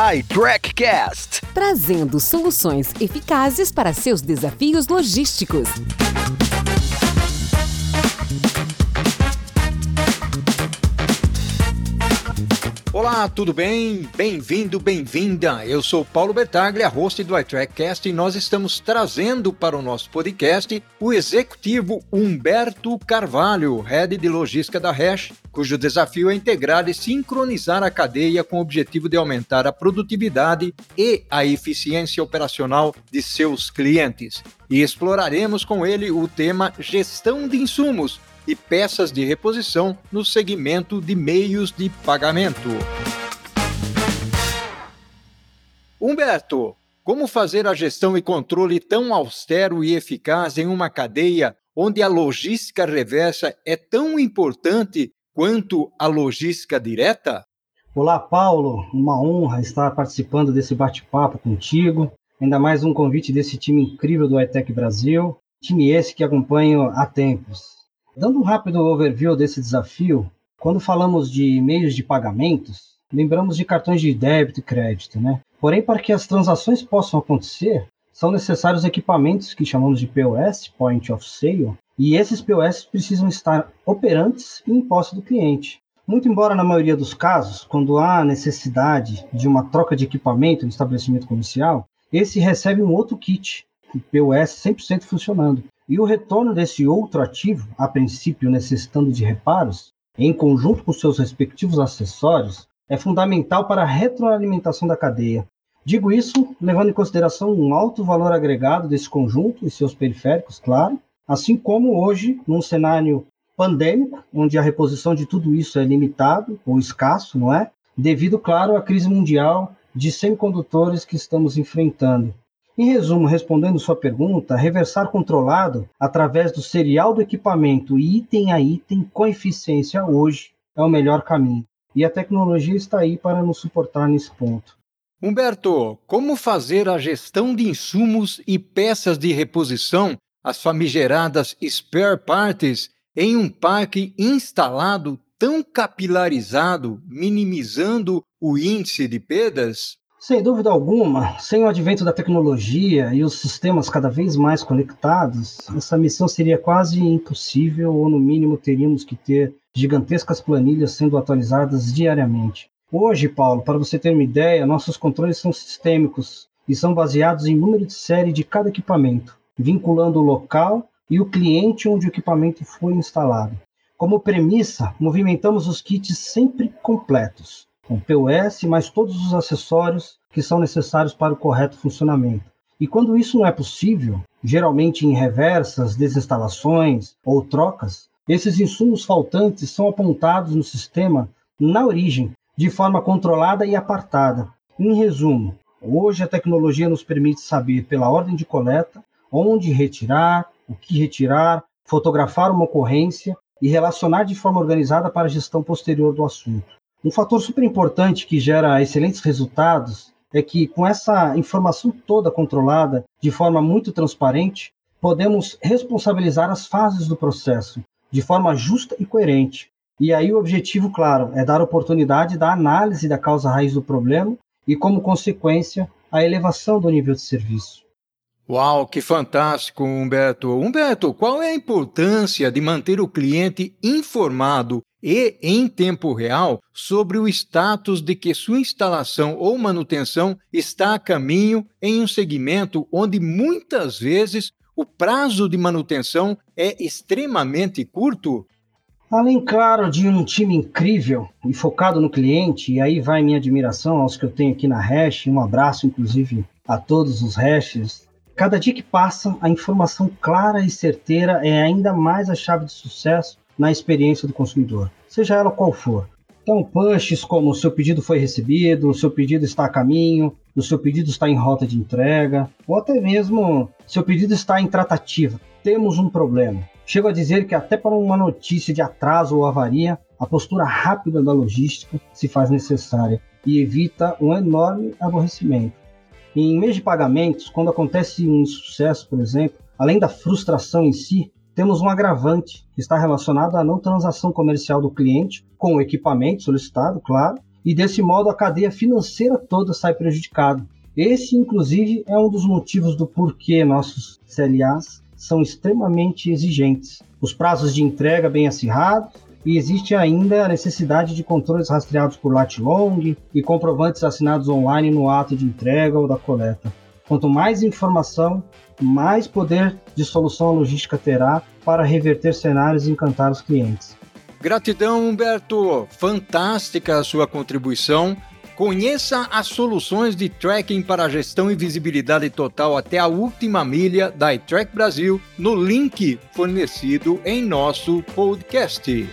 iTrackCast trazendo soluções eficazes para seus desafios logísticos. Olá, tudo bem? Bem-vindo, bem-vinda. Eu sou Paulo Bertaglia, host do iTrackcast, e nós estamos trazendo para o nosso podcast o executivo Humberto Carvalho, head de logística da Hash, cujo desafio é integrar e sincronizar a cadeia com o objetivo de aumentar a produtividade e a eficiência operacional de seus clientes. E exploraremos com ele o tema gestão de insumos e peças de reposição no segmento de meios de pagamento. Humberto, como fazer a gestão e controle tão austero e eficaz em uma cadeia onde a logística reversa é tão importante quanto a logística direta? Olá, Paulo. Uma honra estar participando desse bate-papo contigo. Ainda mais um convite desse time incrível do iTech Brasil. Time esse que acompanho há tempos. Dando um rápido overview desse desafio, quando falamos de meios de pagamentos, lembramos de cartões de débito e crédito, né? Porém, para que as transações possam acontecer, são necessários equipamentos que chamamos de POS, Point of Sale, e esses POS precisam estar operantes e em posse do cliente. Muito embora na maioria dos casos, quando há necessidade de uma troca de equipamento no estabelecimento comercial, esse recebe um outro kit, o POS 100% funcionando. E o retorno desse outro ativo, a princípio necessitando de reparos, em conjunto com seus respectivos acessórios, é fundamental para a retroalimentação da cadeia. Digo isso levando em consideração um alto valor agregado desse conjunto e seus periféricos, claro, assim como hoje, num cenário pandêmico, onde a reposição de tudo isso é limitado ou escasso, não é? Devido, claro, à crise mundial de semicondutores que estamos enfrentando. Em resumo, respondendo sua pergunta, reversar controlado através do serial do equipamento item a item com eficiência hoje é o melhor caminho. E a tecnologia está aí para nos suportar nesse ponto. Humberto, como fazer a gestão de insumos e peças de reposição, as famigeradas spare parts, em um parque instalado tão capilarizado, minimizando o índice de perdas? Sem dúvida alguma, sem o advento da tecnologia e os sistemas cada vez mais conectados, essa missão seria quase impossível, ou no mínimo teríamos que ter gigantescas planilhas sendo atualizadas diariamente. Hoje, Paulo, para você ter uma ideia, nossos controles são sistêmicos e são baseados em número de série de cada equipamento, vinculando o local e o cliente onde o equipamento foi instalado. Como premissa, movimentamos os kits sempre completos com POS, mais todos os acessórios que são necessários para o correto funcionamento. E quando isso não é possível, geralmente em reversas, desinstalações ou trocas, esses insumos faltantes são apontados no sistema na origem, de forma controlada e apartada. Em resumo, hoje a tecnologia nos permite saber pela ordem de coleta onde retirar, o que retirar, fotografar uma ocorrência e relacionar de forma organizada para a gestão posterior do assunto. Um fator super importante que gera excelentes resultados é que, com essa informação toda controlada de forma muito transparente, podemos responsabilizar as fases do processo de forma justa e coerente. E aí o objetivo, claro, é dar oportunidade da análise da causa raiz do problema e, como consequência, a elevação do nível de serviço. Uau, que fantástico, Humberto. Humberto, qual é a importância de manter o cliente informado e em tempo real sobre o status de que sua instalação ou manutenção está a caminho em um segmento onde muitas vezes o prazo de manutenção é extremamente curto? Além, claro, de um time incrível e focado no cliente, e aí vai minha admiração aos que eu tenho aqui na Hash, um abraço, inclusive, a todos os Hashes. Cada dia que passa, a informação clara e certeira é ainda mais a chave de sucesso na experiência do consumidor, seja ela qual for. Então, pushes como seu pedido foi recebido, seu pedido está a caminho, o seu pedido está em rota de entrega, ou até mesmo seu pedido está em tratativa. Temos um problema. Chego a dizer que até para uma notícia de atraso ou avaria, a postura rápida da logística se faz necessária e evita um enorme aborrecimento. Em mês de pagamentos, quando acontece um insucesso, por exemplo, além da frustração em si, temos um agravante que está relacionado à não transação comercial do cliente com o equipamento solicitado, claro, e desse modo a cadeia financeira toda sai prejudicada. Esse, inclusive, é um dos motivos do porquê nossos CLAs são extremamente exigentes. Os prazos de entrega bem acirrados e existe ainda a necessidade de controles rastreados por lat long e comprovantes assinados online no ato de entrega ou da coleta. Quanto mais informação, mais poder de solução logística terá para reverter cenários e encantar os clientes. Gratidão, Humberto. Fantástica a sua contribuição. Conheça as soluções de tracking para gestão e visibilidade total até a última milha da iTrack Brasil no link fornecido em nosso podcast.